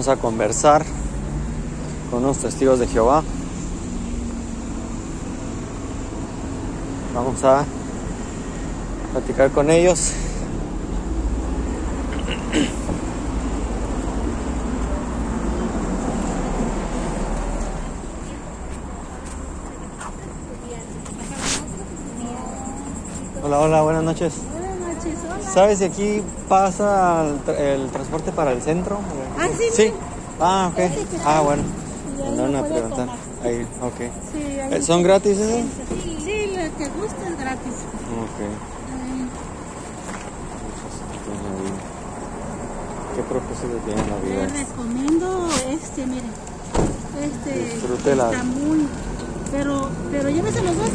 Vamos a conversar con unos testigos de Jehová. Vamos a platicar con ellos. Hola, hola, buenas noches. Buenas noches, hola. ¿Sabes si aquí pasa el, tra- el transporte para el centro? Ah, sí, Sí. sí. Ah, ok. Ah, bueno. Y ahí Andaron lo a preguntar. Ahí, ok. Sí, ahí Eh, ¿Son gratis ese? Sí, sí, lo que gusta es gratis. Ok. ¿Qué propósito tiene la vida? Les recomiendo este, mire. Este Disfrútela. está muy. Pero, pero llévese los dos.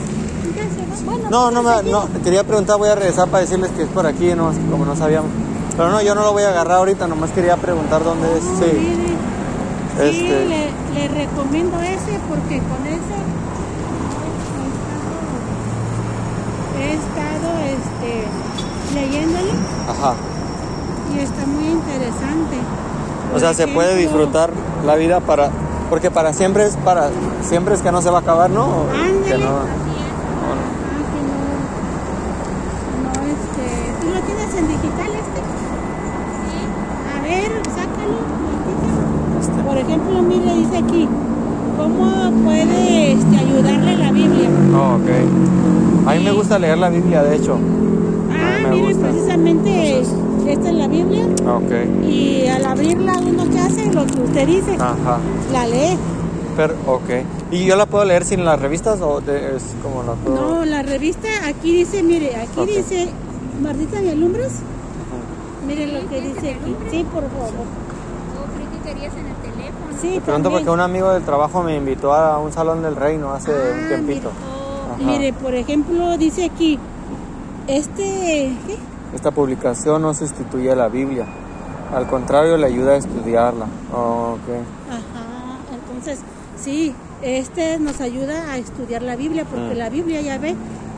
Bueno, No, no, pues, me, no, quería preguntar, voy a regresar para decirles que es por aquí, no, como no sabíamos. Pero no, yo no lo voy a agarrar ahorita, nomás quería preguntar dónde es. Sí. mire, Sí, Este, le, le recomiendo ese porque con ese he estado este, leyéndolo ajá. y está muy interesante. O sea, se puede disfrutar la vida para, porque para siempre es para, siempre es que no se va a acabar, ¿no? O que Ándale. no- Ah, que no, no, este, ¿tú lo tienes en digital este? A ver, sácalo. tantito. este, Por ejemplo, mire, dice aquí, ¿cómo puede este, ayudarle la Biblia? oh, ok. A mí me gusta leer la Biblia, de hecho. Ah, mire, gusta. precisamente esta es la Biblia Ok. y al abrirla uno que hace lo que usted dice, Ajá. la lee. Pero, ok. ¿Y yo la puedo leer sin las revistas o de- es como la puedo? No, la revista aquí dice, mire, aquí dice, Martita, ¿me alumbras? Mire lo que dice aquí. Sí, por favor. En el. Sí, Te pregunto también. porque un amigo del trabajo me invitó a un salón del reino hace un Ah, tiempito. O Ajá. Mire, por ejemplo, dice aquí, este, ¿qué? Esta publicación no sustituye a la Biblia. Al contrario, le ayuda a estudiarla. Oh, ok. Ajá, entonces, sí, este nos ayuda a estudiar la Biblia, porque Mm. la Biblia, ya ve,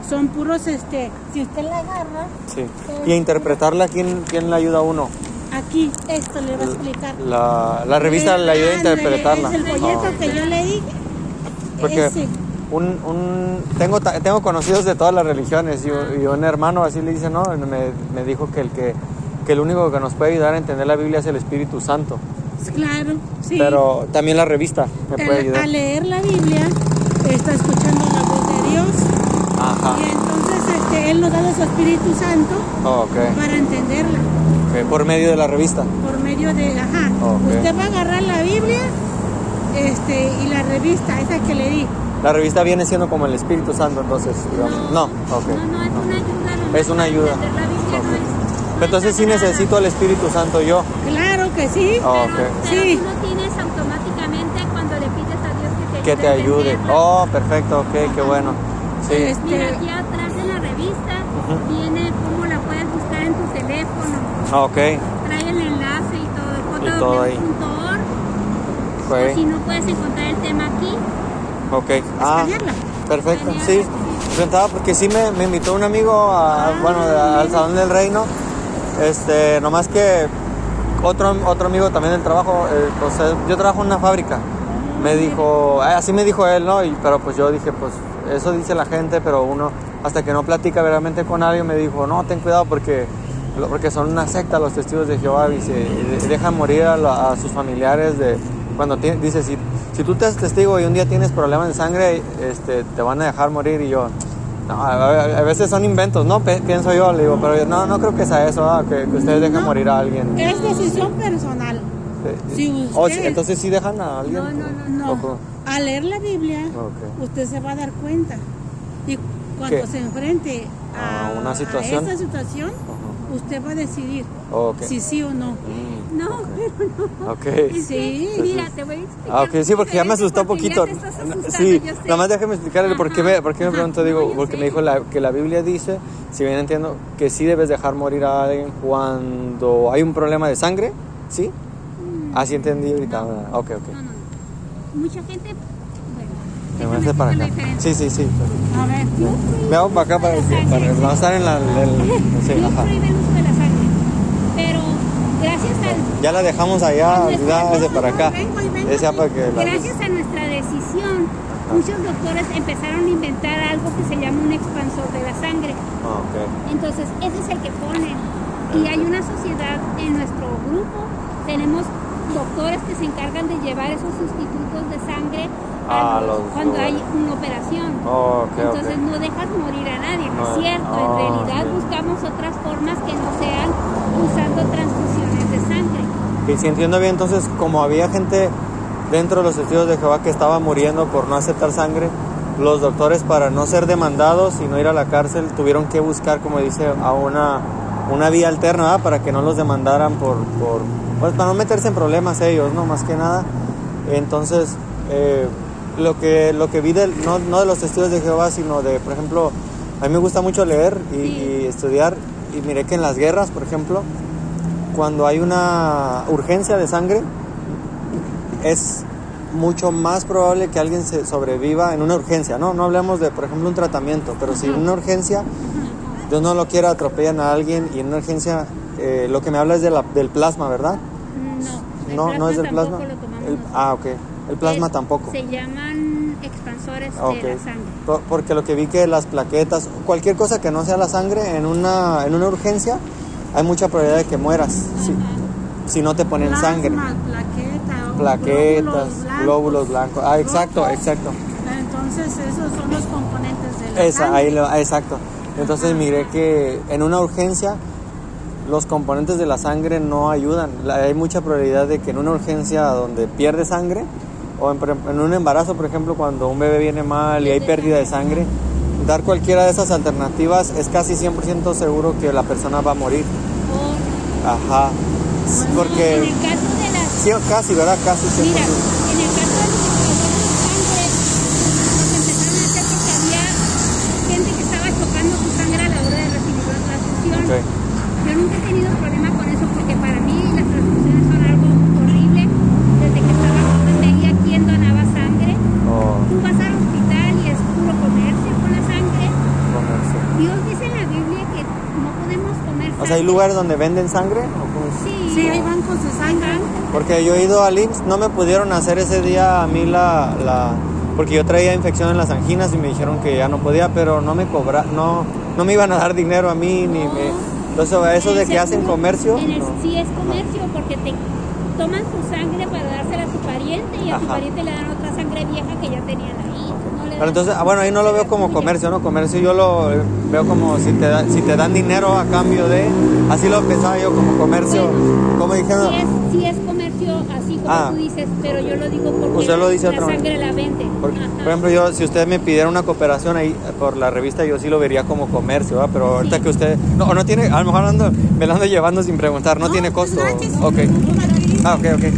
son puros, este, si usted la agarra, Sí. ¿Y a interpretarla quién, quién le ayuda a uno? Aquí, esto le va a explicar. La, la revista le ayuda a interpretarla. Es el folleto Oh, que yo leí. Porque ese. un, un, tengo, tengo conocidos de todas las religiones y, y un hermano así le dice, no, me, me dijo que el, que, que el único que nos puede ayudar a entender la Biblia es el Espíritu Santo. Claro, sí. Pero también la revista me puede ayudar. a leer la Biblia, está escuchando la voz de Dios. Ajá. Y entonces este, Él nos da su Espíritu Santo Oh, ok. para entenderla. Ok, Por medio de la revista. Por medio de, ajá. Usted va a agarrar la Biblia este, y la revista, esa que le di. La revista viene siendo como el Espíritu Santo, entonces, digamos. No. No, no, es una ayuda. Es una ayuda. entender La Biblia no es- Entonces es sí necesito el Espíritu Santo yo. Claro que sí. Oh, Pero, ok. pero Sí. tú lo tienes automáticamente cuando le pides a Dios que te Que te ayude. Oh, perfecto, ok, qué bueno. Sí. Este, Mira, aquí atrás de la revista viene cómo la puedes buscar en tu teléfono. Ah, Ok, Trae el enlace y todo. Y todo ahí. www.org. O si no puedes encontrar el tema aquí, ok. Ah, perfecto, sí. Preguntaba porque sí me, me invitó un amigo a, Ah, bueno, a- al Salón del Reino. Este, nomás que otro, otro amigo también del trabajo, eh, o sea, yo trabajo en una fábrica. Me dijo, eh, así me dijo él, ¿no? Y, pero pues yo dije, pues eso dice la gente, pero uno hasta que no platica verdaderamente con alguien me dijo, no, ten cuidado porque, porque son una secta los testigos de Jehová y, se, y dejan morir a, la- a sus familiares de cuando tiene- dice, si, si tú te haces testigo y un día tienes problemas de sangre, este, te van a dejar morir y yo... No, a, a- veces son inventos, ¿no? Pe- pienso yo, le digo, pero yo, no, no creo que sea eso, ah, que, que ustedes dejen No. morir a alguien. Es decisión personal. Sí. Si Oh, entonces sí dejan a alguien. No, no, no, No. Al leer la Biblia, Ok. usted se va a dar cuenta. Y cuando ¿Qué? se enfrente a, A una situación. a esa situación. Usted va a decidir Ok. si sí o no. Mm, no, pero no. ok. Sí. Mira, te voy a explicar. Ah, ok, sí, porque ya me asustó un Porque ya poquito. te estás Sí, nada más déjeme explicarle por qué me, por qué me no, digo, yo porque sé. me dijo la, que la Biblia dice, si bien entiendo, que sí debes dejar morir a alguien cuando hay un problema de sangre, ¿sí? Así entendí ahorita. No. Ok, ok. No, no, no. Mucha gente. Me voy a hacer para acá. Sí, sí, sí. A ver, Me hago para acá para, para no estar en la... el- sí, ajá. Ya la dejamos allá, olvídate para acá. Vengo y vengo, Decía sí. para que la- Gracias a nuestra decisión, muchos doctores empezaron a inventar algo que se llama un expansor de la sangre. Ah, ok. Entonces, ese es el que ponen. Y hay una sociedad en nuestro grupo, tenemos doctores que se encargan de llevar esos sustitutos de sangre Ah, a los- los cuando hay una operación. Oh, ok, Entonces ok. no dejas morir a nadie, no, No, es cierto. En oh, realidad ok. buscamos otras formas que no sean usando transfusiones de sangre. Y si entiendo bien, entonces, como había gente dentro de los testigos de Jehová que estaba muriendo por no aceptar sangre, los doctores para no ser demandados y no ir a la cárcel tuvieron que buscar, como dice, a una, una vía alterna ¿verdad? para que no los demandaran por, por, pues para no meterse en problemas ellos, ¿no? Más que nada. Entonces, eh, lo que, lo que vi no, no de los testigos de Jehová, sino de, por ejemplo, a mí me gusta mucho leer y, Sí. y estudiar y miré que en las guerras, por ejemplo, cuando hay una urgencia de sangre, es mucho más probable que alguien se sobreviva en una urgencia, ¿no? No hablemos de, por ejemplo, un tratamiento, pero si una urgencia, Dios no lo quiera, atropellan a alguien y en una urgencia, eh, lo que me habla es de la- del plasma, ¿verdad? No, el No, no es del plasma. lo tomamos El- ah, ok. El plasma Es- tampoco. Se llaman expansores Ah, ok. de la sangre. Por- Porque lo que vi que las plaquetas, cualquier cosa que no sea la sangre, en una, en una urgencia, hay mucha probabilidad de que mueras si, si no te ponen Plasma, sangre. plaqueta, o Plaquetas, glóbulos blancos. Ah, exacto, exacto. Entonces, esos son los componentes de la Esa, sangre. ahí va- exacto. Entonces miré que en una urgencia los componentes de la sangre no ayudan. Hay mucha probabilidad de que en una urgencia donde pierde sangre o en, en un embarazo, por ejemplo, cuando un bebé viene mal y hay pérdida de sangre, dar cualquiera de esas alternativas es casi 100% seguro que la persona va a morir. Ajá. En Porque el caso de las sí, casi, ¿verdad? Casi 100%. Mira, en el caso de los expansores de sangre, los empezaron a hacer porque había gente que estaba chocando su sangre a la hora de recibir la transfusión. Ok. Yo nunca he tenido problema con eso porque para mí las transfusiones son algo horrible. Desde que estaba joven veía quién donaba sangre. O Tú vas al hospital y es puro comercio con la sangre. comercio. Dios dice en la Biblia que no podemos comer sangre. O sea, ¿hay lugares donde venden sangre? Sí, Sí, hay bancos de sangre. Porque yo he ido al IMSS, no me pudieron hacer ese día a mí la, la porque yo traía infección en las anginas y me dijeron que ya no podía, pero no me cobra, no, no me iban a dar dinero a mí ni me, entonces eso de que hacen comercio, en el- no. Sí, es comercio porque te toman tu sangre para dársela a tu pariente y a tu Ajá. pariente le dan otra sangre vieja que ya tenían ahí. Pero entonces, ah, bueno, ahí no lo veo como comercio, ¿no? Comercio yo lo veo como si te, da- si te dan dinero a cambio de, así lo pensaba yo como comercio, como dijeron, Sí es, comercio así como Ah, tú dices, pero yo lo digo porque Usted lo dice la sangre la venden. Por, ejemplo, yo si usted me pidiera una cooperación ahí eh, por la revista, yo sí lo vería como comercio, ¿verdad? Pero ahorita que usted no, no tiene, a lo mejor ando, me lo ando llevando sin preguntar, no, tiene costo. Ok. La. Ah, ok, ok. Ahí.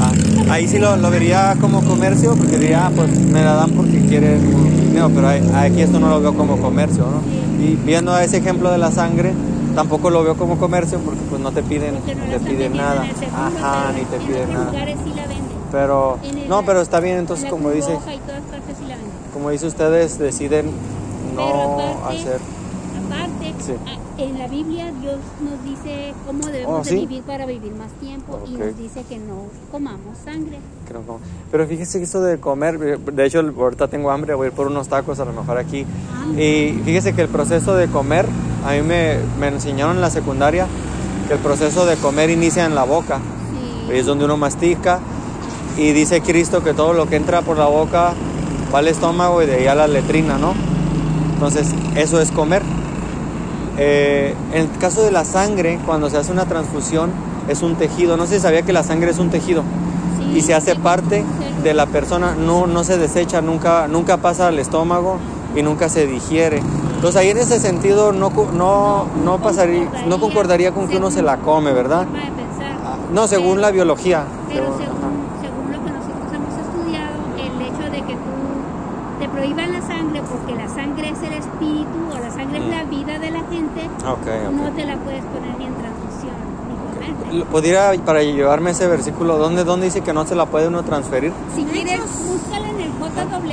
Ah, ahí sí lo, lo vería como comercio, porque diría, ah, pues me la dan quieren dinero, pero ahí- aquí esto no lo veo como comercio, ¿no? Y viendo ese ejemplo de la sangre, tampoco lo veo como comercio porque pues no te piden, no te piden nada. Ajá, ni te en piden nada. sí. Pero, no, pero está bien, entonces como dice, como dice ustedes, deciden no aparte- hacer. Sí. en la Biblia Dios nos dice cómo debemos Oh, de ¿sí? vivir para vivir más tiempo y nos dice que no comamos sangre. Creo Pero fíjese que eso de comer, de hecho ahorita tengo hambre, voy a ir por unos tacos a lo mejor aquí. Y fíjese que el proceso de comer, a mí me, me enseñaron en la secundaria que el proceso de comer inicia en la boca. Sí. Y es donde uno mastica. Y dice Cristo que todo lo que entra por la boca va al estómago y de ahí a la letrina, ¿no? Entonces, eso es comer. Eh, en el caso de la sangre, cuando se hace una transfusión, es un tejido. No si sabía que la sangre es un tejido Sí, y se hace sí, parte sí. de la persona, no, no se desecha, nunca, nunca pasa al estómago y nunca se digiere. Entonces ahí en ese sentido no, no, no pasaría, no concordaría con que uno se la come, ¿verdad? Ah, No, según la biología. Pero según lo que nosotros hemos estudiado, el hecho de que tú te prohíban la sangre porque la sangre es el espíritu o la sangre es la vida de la gente, Ok, ok. no te la puedes poner ni en transfusión ni. Lo- ¿Pudiera, para llevarme ese versículo, ¿dónde, dónde dice que no se la puede uno transferir? Si quieres, búscala en el JW.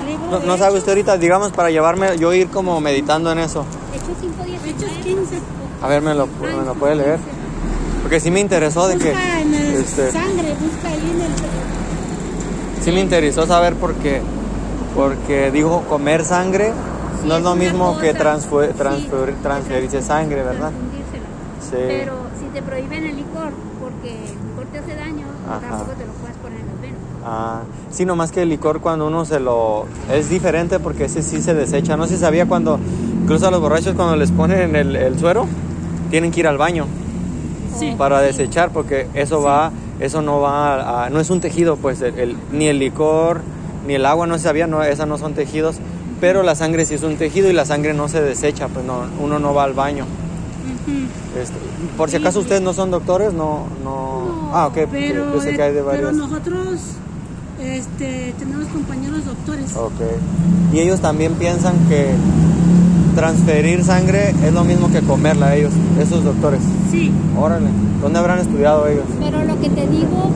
El libro No, no sabe usted ahorita, digamos, para llevarme, yo ir como meditando en eso. Hechos 5.19. Hechos 15. A ver, ¿me lo, me lo puede leer? Porque sí me interesó de que... Busca en el este, sangre, busca ahí en el... sí me interesó saber por qué. Porque dijo comer sangre Sí, no es lo mismo que cosa. transferir, sí, transferirse trans- sangre, ¿verdad? Sí. Pero si te prohíben el licor porque el licor te hace daño, Ajá. tampoco te lo puedes poner en las venas. Ah, sí, nomás que el licor cuando uno se lo... Es diferente porque ese sí se desecha. No sé si sabía cuando... Incluso a los borrachos cuando les ponen el, el suero, tienen que ir al baño Sí. para desechar porque eso va... Eso no va a, a- No es un tejido, pues el, el- ni el licor ni el agua no se sabía, no, esas no son tejidos. Pero la sangre sí es un tejido y la sangre no se desecha, pues no, uno no va al baño. Ujú. Este, por si acaso ustedes no son doctores, no... no... No, ah, ok, pero, yo sé que hay de eh, pero varios... nosotros este, tenemos compañeros doctores. Ok. Y ellos también piensan que transferir sangre es lo mismo que comerla ellos, esos doctores. Sí. Órale, ¿dónde habrán estudiado ellos? Pero lo que te digo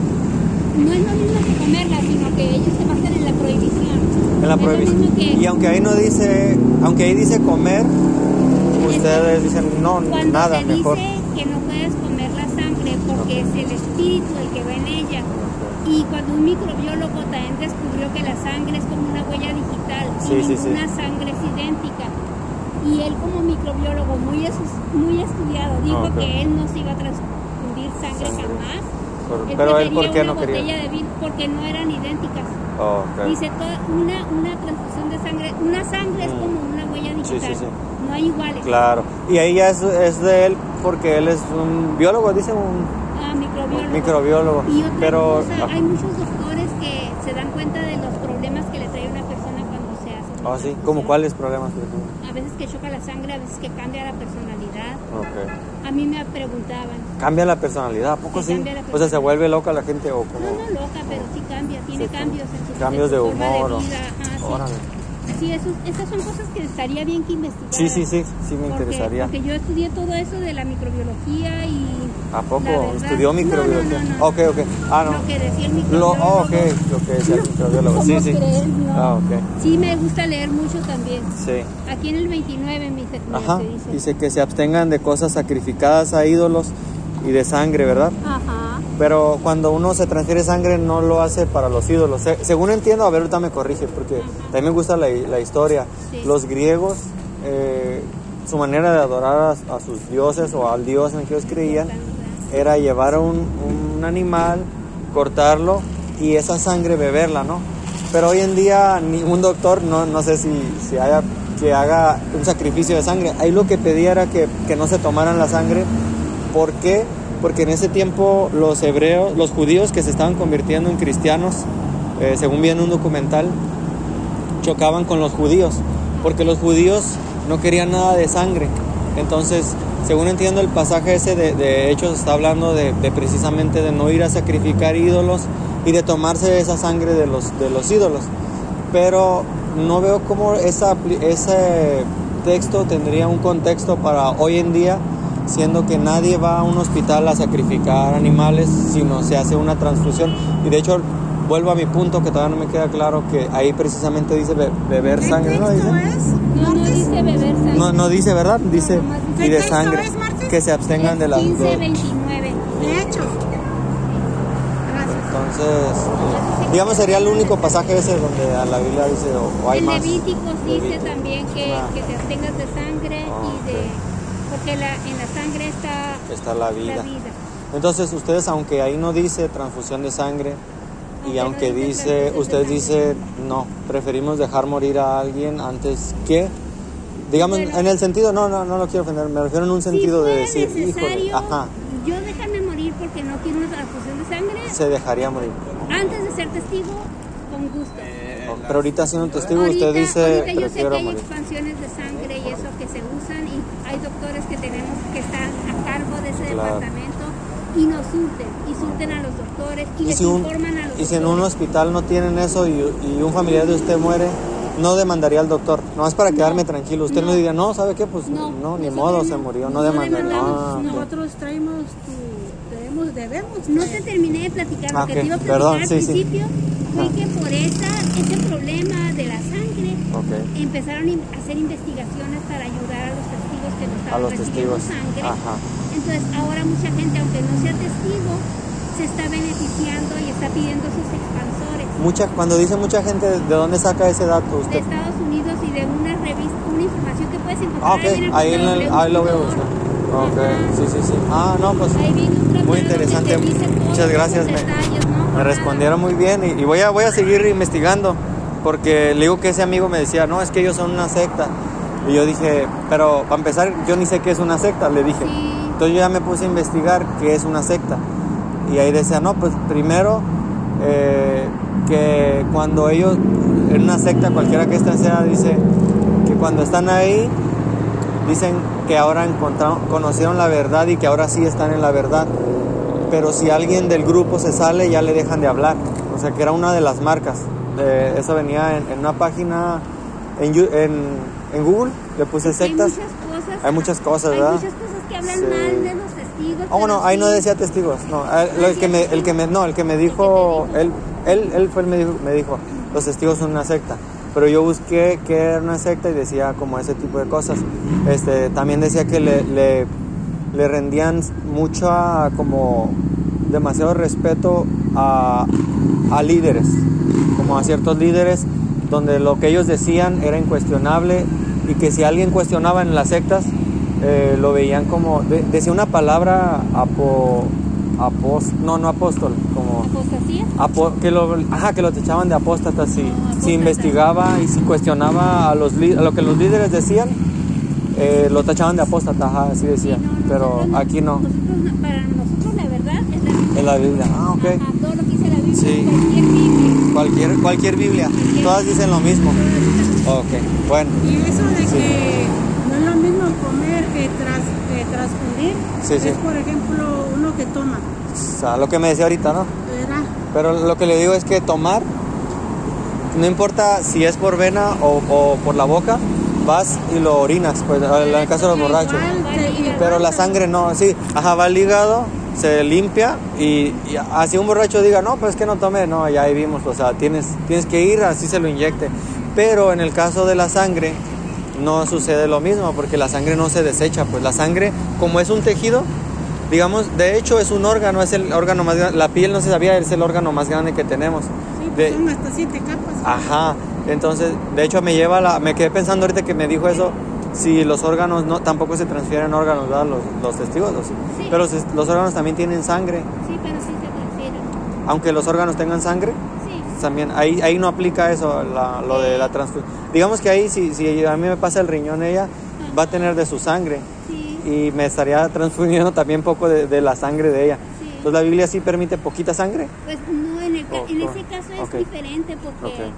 no es lo mismo que comerla, sino que ellos se basan en la prohibición. En la prohibición. que Y aunque ahí no dice, aunque ahí dice comer, ustedes dicen no, cuando nada, te mejor. dice que no puedes comer la sangre porque es el espíritu el que va en ella. Y cuando un microbiólogo también descubrió que la sangre es como una huella digital Sí, y sí, sí. ninguna sangre es idéntica. Y él como microbiólogo muy, muy estudiado dijo Ok. que él no se iba a transfundir sangre, Sangre. jamás. Por- Él pero él, ¿por qué no quería? de vino porque no eran idénticas. Oh, ok. Dice, toda- una, una transfusión de sangre, una sangre es Mm. como una huella Sí, digital. sí, sí. No hay iguales. Claro. Y ahí ya es, es de él porque él es un biólogo, dice un Ah, microbiólogo. microbiólogo. Y otra Pero cosa, ah, hay muchos doctores que se dan cuenta de los problemas que le trae una persona cuando se hace. una oh, sí. ¿como cuáles problemas? A veces que choca la sangre, a veces que cambia la personalidad. Ok. A mí me preguntaban, Cambia la personalidad, ¿a poco Sí, O sea, se vuelve loca la gente o no, como... no loca, pero sí cambia, tiene Sí, cambios en su, cambios de forma humor o- vida. Ajá. Órale. Sí, eso, esas son cosas que estaría bien que investigaran. Sí, sí, sí, sí me Porque- interesaría. Porque yo estudié todo eso de la microbiología y... ¿A poco verdad- estudió microbiología? No, no, no. Ok, ok. Ah, no. Lo que decía el Lo, microbiólogo. oh, ok, lo que decía el microbiólogo. Sí, ¿Cómo sí. Ah, ok. Sí, me gusta leer mucho también. Sí. Aquí en el 29 me dice, Ajá. Dice que se abstengan de cosas sacrificadas a ídolos y de sangre, ¿verdad? Ajá. Pero cuando uno se transfiere sangre no lo hace para los ídolos. Se- según entiendo, a ver, ahorita me corrige, porque también me gusta la, la historia. Sí. Los griegos, eh, su manera de adorar a, a sus dioses o al dios en el que ellos creían, era llevar un, un animal, cortarlo y esa sangre beberla, ¿no? Pero hoy en día ningún doctor, no, no sé si, si haya que haga un sacrificio de sangre. Ahí lo que pedía era que, que no se tomaran la sangre. ¿Por qué? Porque en ese tiempo los hebreos, los judíos que se estaban convirtiendo en cristianos, eh, según vi un documental, chocaban con los judíos, porque los judíos no querían nada de sangre. Entonces, según entiendo el pasaje ese de, de Hechos está hablando de, precisamente de no ir a sacrificar ídolos y de tomarse esa sangre de los, de los ídolos. Pero no veo cómo ese texto tendría un contexto para hoy en día, siendo que nadie va a un hospital a sacrificar animales, sino se hace una transfusión. Y de hecho, vuelvo a mi punto que todavía no me queda claro, que ahí precisamente dice be- beber ¿Qué sangre, ¿no? Dice. es? No, no dice beber sangre. No, no dice, ¿verdad? Dice y de ¿Qué texto sangre. es? Que se abstengan de las 15, de- 29. De. Gracias. Entonces, digamos, sería el único pasaje ese donde a la Biblia dice, o, o hay En más. Levíticos dice Levítico. también que, Ah. que te abstengas de sangre Ah, y de... Porque la, en la sangre está Está la vida. la vida. Entonces, ustedes, aunque ahí no dice transfusión de sangre, y Aunque no dice dice, sangre. dicen, no, preferimos dejar morir a alguien antes que, digamos, Bueno. en el sentido, no, no, no lo quiero ofender, me refiero en un sentido si de decir, híjole, ajá, yo déjame morir porque no quiero una transfusión de sangre se dejaría morir. antes de ser testigo, con gusto. Pero ahorita siendo testigo, ahorita, usted dice, ahorita yo sé que prefiero hay morir. expansiones de sangre y eso que se usan y hay doctores que tenemos que están a cargo de ese Claro. departamento y nos surten, y surten a los doctores y, Y les si, un, informan a los y si en un doctores. hospital no tienen eso y, y un familiar de usted muere, no demandaría al doctor. No es para quedarme tranquilo. Usted no, No. diría, no, ¿sabe qué? Pues no, No, ni modo, no. se murió, no demandaría. Ah. Nosotros traemos tu... Debemos, debemos. No te terminé de platicar, Ah, lo que te iba a platicar Perdón, al sí, sí. principio fue Ah. que por esa, ese problema de la sangre Empezaron a hacer investigaciones para ayudar a los testigos que no A estaban los recibiendo testigos. sangre. Ajá. Entonces ahora mucha gente, aunque no sea testigo, se está beneficiando y está pidiendo sus expansores. Mucha, cuando dice mucha gente, ¿de dónde saca ese dato De usted? Estados Unidos y de una revista, una información que puedes encontrar Ah, ok, en el ahí, en el- computador ahí lo de tutor. Ok, Ajá. sí, sí, sí. Ah, no, pues muy interesante. Muchas gracias. Me, detalles, ¿no? me Ajá. respondieron muy bien y, y voy, a, voy a seguir investigando porque le digo que ese amigo me decía, no, es que ellos son una secta. Y yo dije, pero para empezar, yo ni sé qué es una secta, le dije. Sí. Entonces yo ya me puse a investigar qué es una secta. Y ahí decía, no, pues primero eh, que cuando ellos, en una secta, cualquiera que esta sea, dice que cuando están ahí, dicen que ahora encontraron, conocieron la verdad y que ahora sí están en la verdad. Pero si alguien del grupo se sale, ya le dejan de hablar. O sea, que era una de las marcas. Eh, eso venía en, en una página en, Yu- en, en Google, le puse sectas. Hay muchas cosas. Hay muchas cosas, Hay ¿verdad? muchas cosas que hablan Sí. mal de los testigos. Ah, bueno, pero ahí no decía testigos, no. el que me, el que me, no, el que me dijo, él, él, él fue el me dijo, me dijo, los testigos son una secta. Pero yo busqué qué era una secta y decía como ese tipo de cosas. Este, también decía que le, le, le rendían mucho a- como demasiado respeto a, a líderes, como a ciertos líderes, donde lo que ellos decían era incuestionable y que si alguien cuestionaba en las sectas, eh, lo veían como, de- decía una palabra apo, apos, no, no apóstol, como ¿Apostasía? apo- que lo, ajá, que lo echaban de apóstata si, No, si investigaba y si cuestionaba a, los, a lo que los líderes decían, eh, lo tachaban de apóstata, ajá, así decía, Sí, no, pero nosotros aquí no, nosotros no- para nosotros la verdad es la Biblia. en la Biblia, ah, ok. Ajá, Biblia, Sí. cualquier Biblia. Cualquier, cualquier Biblia, todas dicen lo mismo. Ok, bueno, Y eso de Sí. que no es lo mismo comer que, tras, que transfundir, Sí, sí. es por ejemplo uno que toma, o sea, lo que me decía ahorita, ¿no? Pero lo que le digo es que tomar, no importa si es por vena o, o por la boca, vas y lo orinas, pues en el caso de los borrachos. Igual Pero la sangre no, sí, ajá, va al hígado, se limpia y, y así un borracho diga, no, pues es que no tomé, no, ya ahí vimos, o sea, tienes, tienes que ir, así se lo inyecte. Pero en el caso de la sangre, no sucede lo mismo, porque la sangre no se desecha, pues la sangre, como es un tejido, digamos, de hecho es un órgano, es el órgano más grande, la piel no se sabía, es el órgano más grande que tenemos. Sí, pues De- son hasta siete capas. Ajá, entonces, de hecho me lleva a la, me quedé pensando ahorita que me dijo eso, si los órganos no, tampoco se transfieren órganos, ¿verdad? Los, los testigos. Sí. pero los, los órganos también tienen sangre, Sí, pero sí se transfieren. aunque los órganos tengan sangre, Sí. también ahí, ahí no aplica eso, la- lo de la transfusión. Digamos que ahí, si, si a mí me pasa el riñón, ella va a tener de su sangre y me estaría transfundiendo también poco de, de la sangre de ella. sí. Entonces la Biblia sí permite poquita sangre. Pues no, en, el Oh, en ese caso es diferente porque.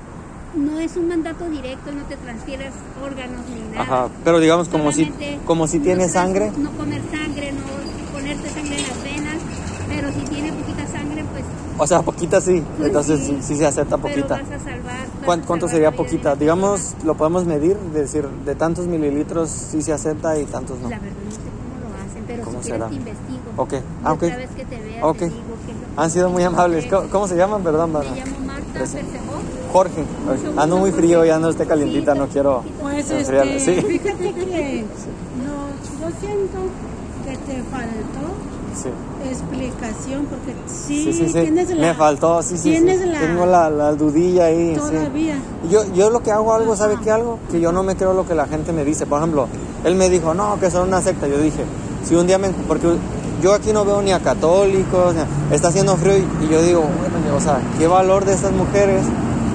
No es un mandato directo, no te transfieres órganos ni nada. Ajá, pero digamos como si, como si no tiene trans- sangre. No comer sangre, no ponerte sangre en las venas, pero si tiene poquita sangre, pues, O sea, poquita sí, Pues entonces sí. se acepta pero poquita. vas a salvar. vas ¿Cuán- a ¿Cuánto salvar sería poquita? Digamos, lo podemos medir, decir, de tantos mililitros sí se acepta y tantos no. La verdad no sé cómo lo hacen, pero ¿Cómo si quieres será? te investigo. Ok, ah, ok. vez que te vea, Ok. te digo que Han sido muy amables. es. ¿Cómo, cómo se llaman? Perdón, Me llamo Marta. Jorge. Ando muy frío y ando usted calientita, no quiero... Pues este, Sí. fíjate que no, yo siento que te faltó Sí. explicación porque sí, Sí, tienes la Me faltó, sí, la Tengo la, la dudilla ahí. todavía. Yo, yo lo que hago algo, ¿sabe qué algo? Que yo no me creo lo que la gente me dice. Por ejemplo, él me dijo, no, que son una secta. Yo dije, si un día me... Porque yo aquí no veo ni a católicos, ni a- está haciendo frío y, y yo digo, bueno, o sea, qué valor de estas mujeres.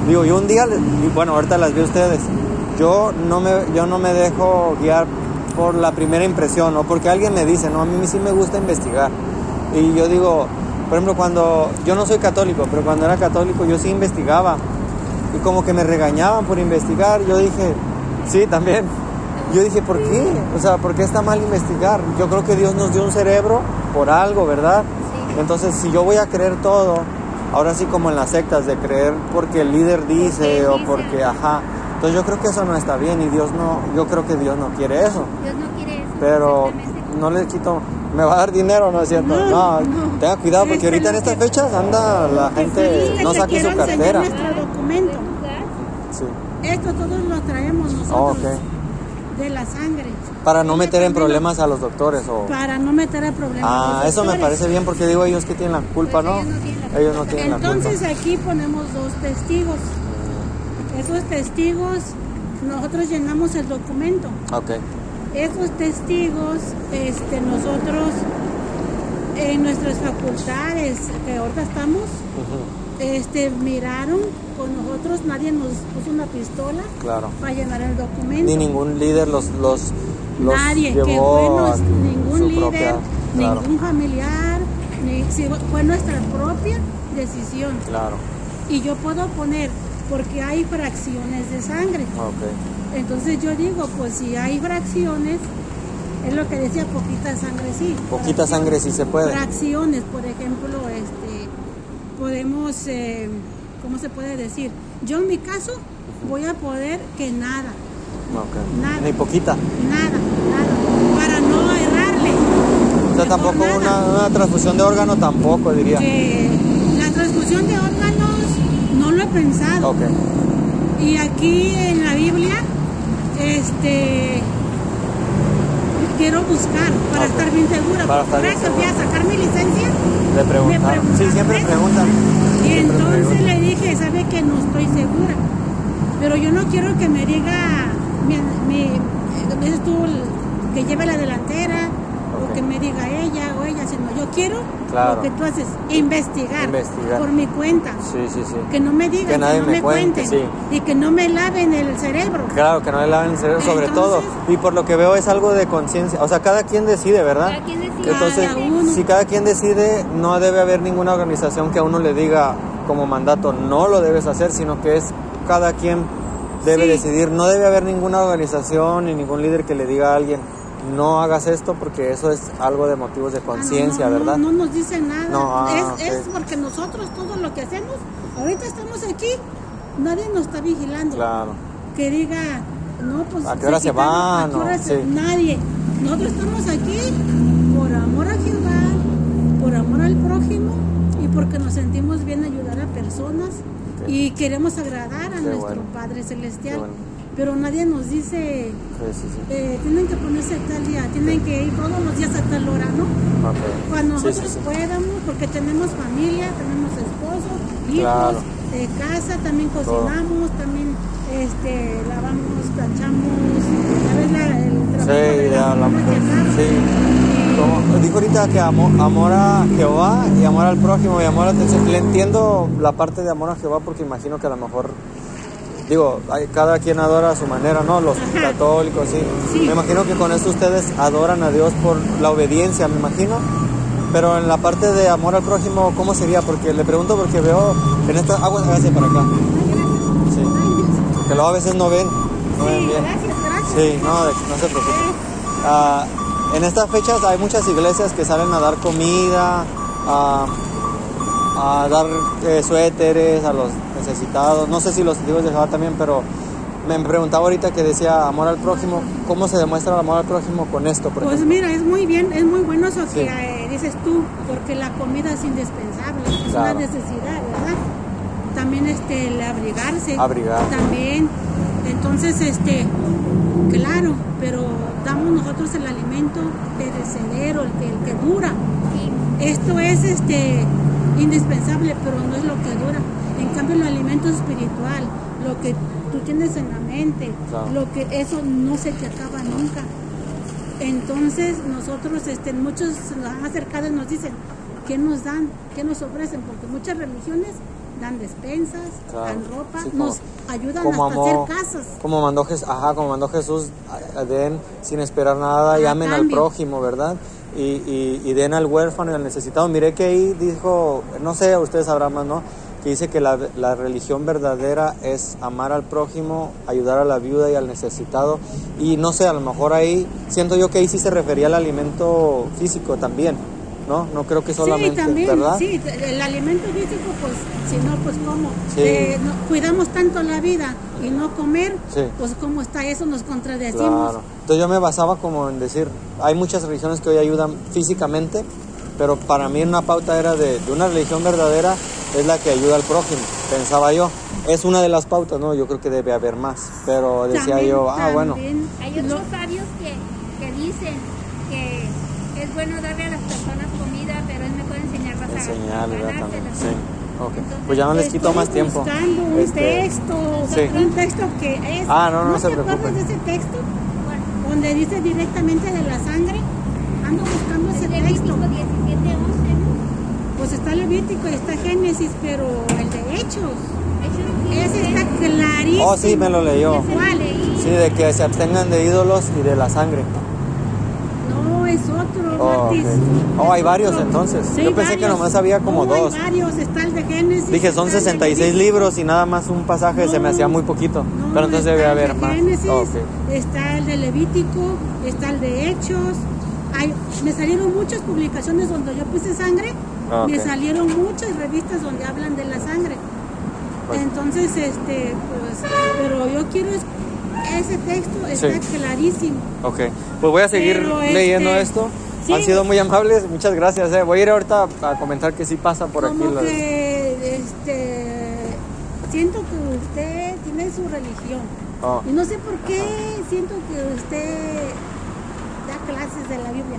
Digo, yo un día, bueno, ahorita las vi ustedes, yo no me, yo no me dejo guiar por la primera impresión o porque alguien me dice, no, a mí sí me gusta investigar. Y yo digo, por ejemplo, cuando yo no soy católico, pero cuando era católico yo sí investigaba y como que me regañaban por investigar. Yo dije, sí, también. Yo dije, ¿por qué? O sea, ¿por qué está mal investigar? Yo creo que Dios nos dio un cerebro por algo, ¿verdad? Entonces, si yo voy a creer todo, ahora sí como en las sectas, de creer porque el líder dice o porque, ajá. Entonces yo creo que eso no está bien y Dios no, yo creo que Dios no quiere eso. Dios no quiere eso. Pero no le quito, me va a dar dinero, ¿no es cierto? No, No, no. tenga cuidado porque Este ahorita en estas fechas anda la gente, no saque su cartera. nuestro documento. Sí. Esto todos lo traemos nosotros Oh, ok. de la sangre. Para no meter en problemas a los doctores o... Para no meter en problemas. a Ah, los eso me parece bien porque digo ellos que tienen la culpa, Pues ¿no? ellos no tienen la la Entonces culpa. aquí ponemos dos testigos. Esos testigos, nosotros llenamos el documento. Ok, Esos testigos, este, nosotros en nuestras facultades que ahorita estamos, este, miraron con nosotros, nadie nos puso una pistola claro. para llenar el documento. Ni ningún líder los, los, los Nadie, llevó que ningún líder, propia... Claro, ningún familiar, ni, si fue nuestra propia decisión. claro, Y yo puedo poner, porque hay fracciones de sangre. Entonces yo digo, pues si hay fracciones, es lo que decía, poquita sangre sí. Poquita sangre si se puede. Fracciones, por ejemplo, este, podemos, eh, ¿cómo se puede decir? Yo en mi caso voy a poder que nada. Nada. Ni poquita. nada, para no errarle. O sea, tampoco una, una transfusión de órgano tampoco, diría. Que la transfusión de órganos no lo he pensado. Y aquí en la Biblia, este, quiero buscar para estar bien segura. Para estar bien a sacar mi licencia, le preguntaron. preguntaron, Sí, siempre preguntan. y Siempre entonces preguntan. le dije, sabe que no estoy segura. Pero yo no quiero que me diga, mi, mi, dices tú, que lleve la delantera, Que me diga ella o ella, sino yo quiero Claro. lo que tú haces, investigar, Investigar. por mi cuenta. Sí, sí, sí. Que no me digan, Que que, nadie no me me, cuente, cuenten sí. y que no me laven el cerebro. Claro, que no le laven el cerebro, sobre todo. Y por lo que veo es algo de conciencia. O sea, cada quien decide, ¿verdad? Cada quien decide. Entonces, Cada uno. si cada quien decide, no debe haber ninguna organización que a uno le diga como mandato, no lo debes hacer, sino que es cada quien debe Sí. decidir. No debe haber ninguna organización ni ningún líder que le diga a alguien, no hagas esto porque eso es algo de motivos de Ah, no, conciencia, no, ¿verdad? No, nos dicen nada. Ah, es, es porque nosotros todo lo que hacemos, ahorita estamos aquí, nadie nos está vigilando. Claro. Que diga, no, pues. ¿A qué hora se van? ¿a qué hora No, se- sí. Nadie. Nosotros estamos aquí por amor a Jehová, por amor al prójimo y porque nos sentimos bien ayudar a personas y queremos agradar a Qué nuestro bueno. Padre Celestial. Pero nadie nos dice, Sí, sí, sí. eh, tienen que ponerse tal día, tienen que ir todos los días a tal hora, ¿no? Cuando nosotros podamos, porque tenemos familia, tenemos esposo, hijos, Claro. eh, casa, también Todo. cocinamos, también este, lavamos, planchamos, ¿sabes? La, el trabajo Sí, de mamás de acá. Sí. Como dijo ahorita que amor, amor a Jehová y amor al prójimo y amor a. Le entiendo la parte de amor a Jehová porque imagino que a lo mejor, digo, hay- cada quien adora a su manera, ¿no? Los Ajá. católicos, sí. Sí. Me imagino que con esto ustedes adoran a Dios por la obediencia, me imagino. Pero en la parte de amor al prójimo, ¿cómo sería? Porque le pregunto porque veo en esta agua, hágase para acá. Sí. Porque luego a veces no ven, no ven bien. Sí, no, no se preocupe. Ah, en estas fechas hay muchas iglesias que salen a dar comida, a, a dar eh, suéteres a los necesitados. No sé si los testigos de Jehová también, pero me preguntaba ahorita que decía amor al prójimo. ¿Cómo se demuestra el amor al prójimo con esto, por Pues ejemplo? mira, es muy bien, es muy bueno eso Sí. que eh, dices tú, porque la comida es indispensable, es Claro. una necesidad, ¿verdad? También este, el abrigarse. Abrigar. También. Entonces, este, claro, pero damos nosotros el alimento perecedero, el que, el que dura. Esto es este indispensable, pero no es lo que dura. En cambio, el alimento espiritual, lo que tú tienes en la mente, Claro. lo que eso no se te acaba nunca. Entonces, nosotros, este, muchos nos han acercado y nos dicen, ¿qué nos dan? ¿Qué nos ofrecen? Porque muchas religiones dan despensas, Claro. dan ropa, Sí, como- nos ayudan como hasta amó- hacer casas. Como mandó, ajá, como mandó Jesús, den sin esperar nada y amen al prójimo, ¿verdad? Y, y, y den al huérfano y al necesitado. Miré que ahí dijo, no sé, ustedes sabrán más, ¿no? Que dice que la, la religión verdadera es amar al prójimo, ayudar a la viuda y al necesitado. Y no sé, a lo mejor ahí, siento yo que ahí sí se refería al alimento físico también, ¿no? No creo que solamente, sí, también, ¿verdad? sí, el alimento físico, pues, si no, pues, ¿cómo? Sí. Eh, no- cuidamos tanto la vida y no comer, Sí. pues, ¿cómo está? Eso nos contradecimos. Claro. Entonces yo me basaba como en decir, hay muchas religiones que hoy ayudan físicamente, pero para mí una pauta era de, de una religión verdadera es la que ayuda al prójimo, pensaba yo. Es una de las pautas, ¿no? Yo creo que debe haber más, pero decía También- yo, ah, bueno, también Hay otros sabios que es bueno darle a las personas comida, pero es mejor enseñarlas a- a Enseñarle, ¿verdad? También. Sí. Ok. Entonces, Pues ya no les quito Estoy más tiempo. buscando un Este, texto, Sí. un texto que es. Ah, no, no se te acuerdas preocupen. de ese texto? Bueno, Donde dice directamente de la sangre. Ando buscando ese texto. 17, 11, ¿no? Pues está Levítico y está Génesis, pero el de Hechos. Ese 15, está clarísimo. Oh, sí, me lo leyó. ¿Cuál? leí. Sí, de que se abstengan de ídolos y de la sangre. No, es otro. Oh, Martis. ok. Es Oh, hay varios entonces. Sí, Yo pensé que varios. nomás había como No, dos. Hay varios, está el de Génesis. Dije, son está el de 66 Levítico. libros y nada más un pasaje se me hacía muy poquito. No, Pero entonces debe haber de más. Génesis, Oh, ok. Está el de Levítico, está el de Hechos. Hay, me salieron muchas publicaciones donde yo puse sangre. Ah, Me salieron muchas revistas donde hablan de la sangre. Pues- Entonces, este, pues, pero yo quiero es- ese texto está Sí. clarísimo. Ok, pues voy a seguir Pero, este, leyendo esto. sí. Han sido muy amables, muchas gracias. eh. Voy a ir ahorita a comentar que sí pasa por aquí. Como las- que, este, siento que usted tiene su religión. Oh, Y no sé por qué siento que usted da clases de la Biblia.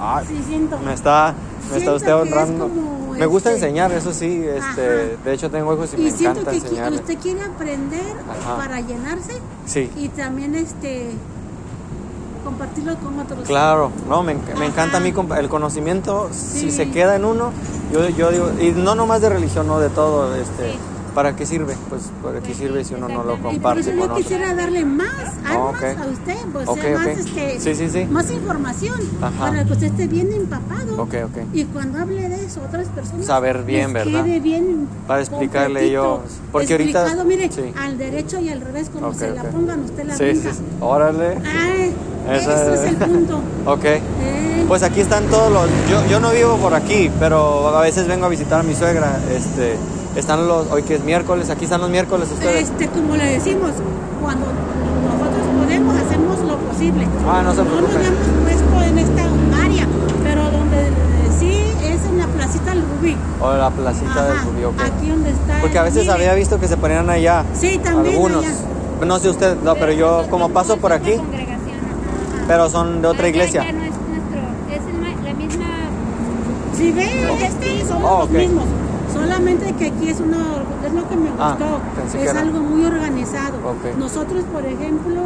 ay, Sí, siento. me está, me está usted honrando. como, Me gusta este, enseñar, eso sí. Este, Ajá. de hecho tengo hijos y, Y me siento encanta que enseñar. usted quiere aprender Ajá. para llenarse Sí, y también este compartirlo con otros. claro. No, me, me encanta a mí el conocimiento. Si se queda en uno, yo, yo digo, y no nomás de religión, no de todo. Este, Sí. ¿Para qué sirve? Pues para qué sirve si uno no lo. Y por comparte eso con yo quisiera darle más armas ok. a usted, pues Ok, sea más, este, Sí, sí, sí. más información Ajá. para que usted esté bien empapado. Y cuando hable de eso, otras personas Saber bien, les ¿verdad? quede bien Para explicarle yo, porque ahorita- mire, al derecho y al revés, como se la pongan usted la Sí, sí. Órale. Ay, Esa- eso es el punto. Ok. Eh, Pues aquí están todos los. Yo, yo no vivo por aquí, pero a veces vengo a visitar a mi suegra. Este, están los. Hoy que es miércoles, aquí están los miércoles ustedes. este, como le decimos, cuando nosotros podemos, hacemos lo posible. Ah, no se No nos preocupen. hemos puesto en esta área, pero donde eh, sí es en la placita del Rubí. O la placita del Ajá, Rubí, ok. Aquí donde está. Porque a veces mire, había visto que se ponían allá. Sí, también Algunos. allá. No sé usted, no, pero yo como paso por aquí, pero son de otra Ah, iglesia. Ya no es nuestro, es la misma. Si ve, este somos Oh, los mismos. Solamente que aquí es una, es lo que me Ah, gustó. es era- algo muy organizado. Nosotros, por ejemplo,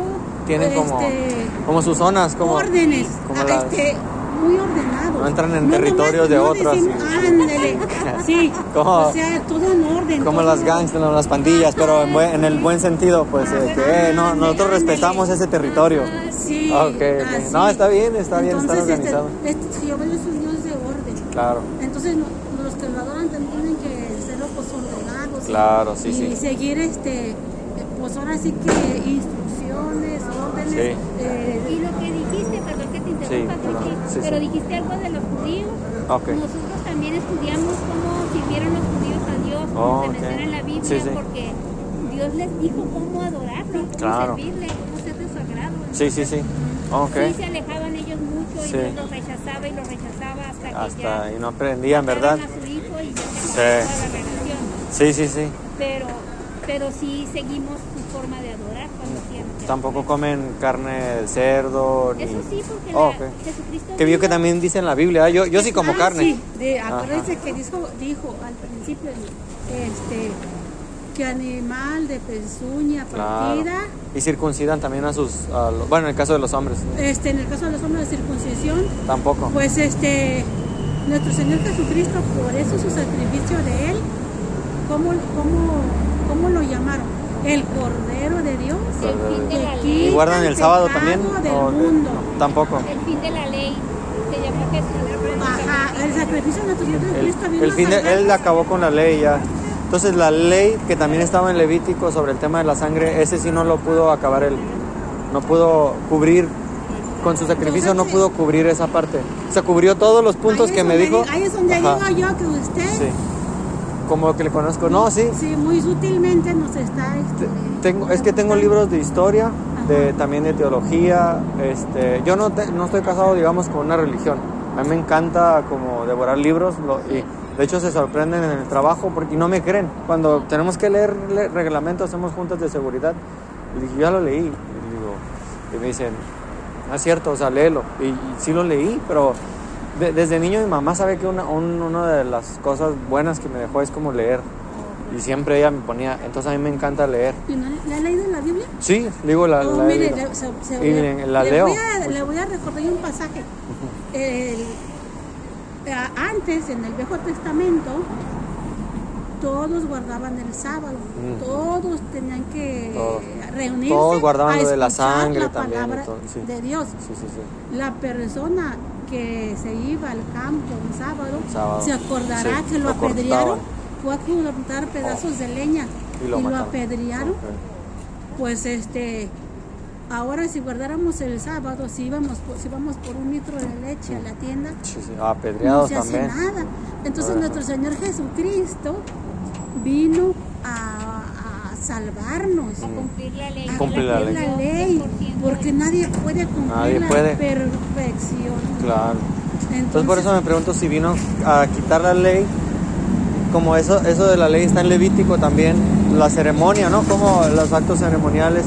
Tienen como, este, como sus zonas, como. órdenes, como ah, las- este, muy ordenados. No entran en nomás- territorios de no otros, decimos, sí. sí, Como- o sea, todo en orden. Como las gangs, las pandillas, pero en, buen- en el buen sentido, pues eh, que no, nosotros respetamos ese territorio. Sí, Ok, ok. así. No, está bien, está bien, está Entonces, organizado. Este, este, Jehová es un Dios de orden. Claro, Entonces no- los que lo adoran también tienen que ser pues, ordenados. y- Claro, sí, y sí. seguir este, pues ahora sí que instrucciones, órdenes. Sí. eh, Y lo que dijiste, perdón que te interrumpa, Sí, Sí, pero dijiste algo de los judíos. ok. Nosotros también estudiamos cómo sirvieron los judíos a Dios, cómo Oh, se ok. menciona en la Biblia, Sí, sí. porque Dios les dijo cómo adorarlo, cómo Claro. servirle, cómo ser de su agrado. Sí, sí, sí. Ok. Sí, se alejaban ellos mucho y. Dios los rechazaba y los rechazaba hasta que Hasta ya ahí no aprendían, ¿verdad? a su hijo y ya se Sí. acabó toda la relación. Sí, sí, sí. Pero, pero sí seguimos su forma de adorar cuando hacían. Tampoco comen carne de cerdo ni... Eso sí, porque Oh, la- ok. Jesucristo Que vio que también dice en la Biblia. ¿eh? Yo, yo sí como ah, carne. Sí, de, Ajá. acuérdense que dijo, dijo al principio este, que animal de pezuña Claro. partida. Y circuncidan también a sus... a los- bueno, en el caso de los hombres. Este, en el caso de los hombres de circuncisión, Tampoco. Pues este, nuestro Señor Jesucristo, por eso su sacrificio de Él, ¿cómo, cómo, cómo lo llamaron? El Cordero de Dios. El fin de la ley. ¿Y guardan el sábado también? Del ¿O de- mundo. no, tampoco. El fin de la ley. Se Jesús. Ajá, el sacrificio de nuestro Señor El, Jesucristo vino el fin de, él acabó con la ley ya. Entonces la ley que también estaba en Levítico sobre el tema de la sangre, ese sí no lo pudo acabar él. No pudo cubrir, con su sacrificio no pudo cubrir esa parte. O sea, cubrió todos los puntos que me dijo. di- Ahí es donde Ajá, digo yo que usted, Sí. Como que le conozco. No, sí. sí, muy sutilmente nos está... este, Tengo, es que tengo libros de historia, de, también de teología. Este, yo no, te- no estoy casado, digamos, con una religión. A mí me encanta como devorar libros lo- y de hecho se sorprenden en el trabajo porque no me creen. Cuando tenemos que leer, le- reglamentos, hacemos juntas de seguridad. Y dije, ya lo leí. Y, digo, y me dicen, no es cierto, o sea, léelo. Y, y sí lo leí, pero de- desde niño mi mamá sabe que una, un- una de las cosas buenas que me dejó es como leer. Y siempre ella me ponía, entonces a mí me encanta leer. ¿Y no le ha leído la Biblia? Sí, digo la, Oh, la- mire, la- le, se- se- y le- la le leo. Voy a, le voy a recordar un pasaje. El- a- antes, en el Viejo Testamento, todos guardaban el sábado. Mm. Todos tenían que Todos. reunirse. Todos guardaban a lo de la sangre la también palabra todo, sí. de Dios. Sí, sí, sí. La persona que se iba al campo un sábado, Un sábado. se acordará Sí, que lo, lo apedrearon, fue a cortar pedazos de leña Y lo mataron. apedrearon. Ok. Pues este, ahora si guardáramos el sábado, si íbamos, si íbamos por un litro de leche a la tienda, Sí, sí. no Apedreados se hace también. nada. Entonces nuestro Señor Jesucristo vino salvarnos. A cumplir la ley. a Cumplir la ley. la ley, 100% porque nadie puede cumplir Nadie la puede. perfección. Claro. Entonces por eso me pregunto si vino a quitar la ley, como eso, eso de la ley está en Levítico también, la ceremonia, ¿no? Como los actos ceremoniales,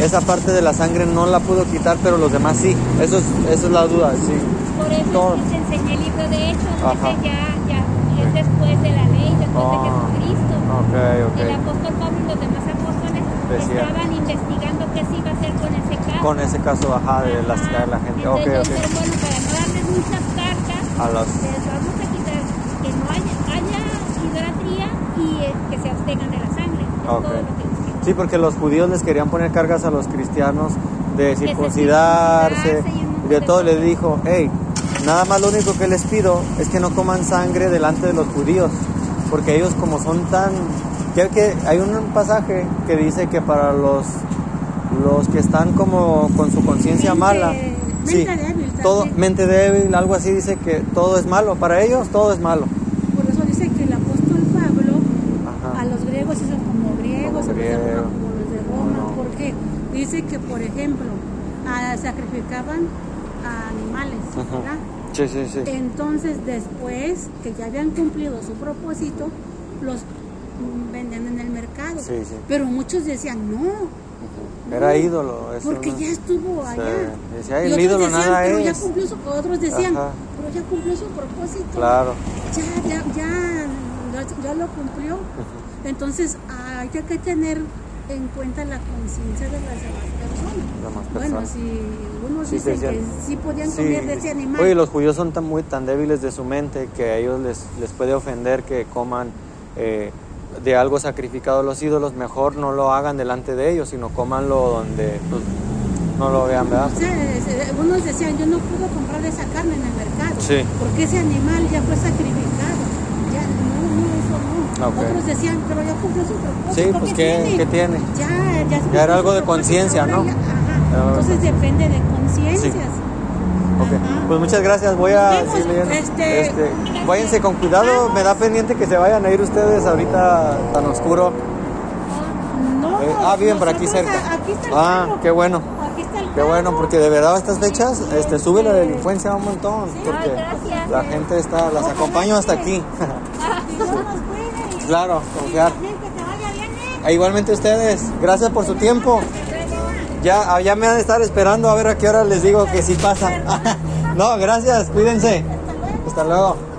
esa parte de la sangre no la pudo quitar, pero los demás sí. Eso es, eso es la duda, sí. Por eso Todo. es que el libro de Hechos, ya, ya es después de la ley. De Jesucristo. Ok, El ok. apóstol Pablo y los demás apóstoles Decía. estaban investigando qué se iba a hacer con ese caso. Con ese caso, ajá, de las, Ajá. de la gente. Entonces, ok. dijeron, bueno, para no darles muchas cargas, A los... les vamos a quitar que no haya, haya idolatría y eh, que se abstengan de la sangre. Es Ok. todo lo que les. Sí, porque los judíos les querían poner cargas a los cristianos de se circuncidarse, y de todo. Les dijo, hey, nada más lo único que les pido es que no coman sangre delante de los judíos, porque ellos como son tan... Creo que hay un pasaje que dice que para los, los que están como con su conciencia Mente- mala, mente sí, débil todo, mente débil, algo así dice que todo es malo, para ellos todo es malo. Por eso dice que el apóstol Pablo Ajá. a los griegos hizo como griegos, Como a los de Roma como los de Roma. No, no. porque Dice que, por ejemplo, ah, sacrificaban a animales, Ajá. ¿verdad? Sí, sí, sí. Entonces, después que ya habían cumplido su propósito, los vendían en el mercado. Sí, sí. Pero muchos decían, no, Era ídolo. eso porque no- ya estuvo allá. Decía, Y el otros ídolo decían, nada pero ya es. cumplió su, otros decían, Ajá. pero ya cumplió su propósito. Claro. Ya, ya, ya, ya, ya lo cumplió. Entonces, hay que tener en cuenta la conciencia de las demás personas. Bueno, si unos Sí, dicen decían- que sí podían Sí. comer de ese animal, Oye, los judíos son tan muy tan débiles de su mente que a ellos les, les puede ofender que coman eh, de algo sacrificado a los ídolos. Mejor no lo hagan delante de ellos, sino cómanlo donde pues, no lo vean, ¿verdad? es- algunos decían, yo no puedo comprar esa carne en el mercado, Sí. porque ese animal ya fue sacrificado. Ya, no, no, eso no. Ok. Otros decían, pero ya cumplió su propósito. Sí, pues, ¿qué- qué tiene? Ya, ya, era algo de conciencia, ¿no? ya- ajá. De Entonces depende de conciencias. Ok, Ajá. Pues muchas gracias, voy a este- Este, váyanse con cuidado, me da pendiente que se vayan a ir ustedes ahorita tan oscuro. No, Eh, ah, viven por aquí cerca. a- Aquí está el Ah, carro. qué bueno. Aquí está el Qué bueno, porque de verdad estas fechas este, sube la delincuencia un montón. Porque Ay, gracias. la gente está, las acompaño hasta aquí. Dios nos cuide y- claro, confiar. E igualmente ustedes, gracias por su tiempo. Ya, ya me han de estar esperando a ver a qué hora les digo que sí pasa. no, gracias, cuídense. Hasta luego.